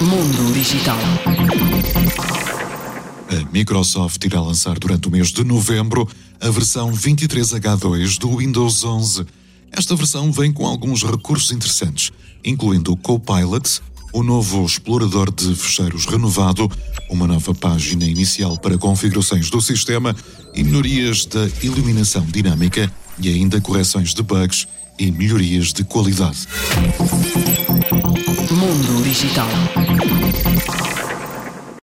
Mundo Digital. A Microsoft irá lançar durante o mês de novembro a versão 23H2 do Windows 11. Esta versão vem com alguns recursos interessantes, incluindo o Copilot, o novo explorador de fecheiros renovado, uma nova página inicial para configurações do sistema e melhorias da iluminação dinâmica e ainda correções de bugs e melhorias de qualidade. Mundo Digital.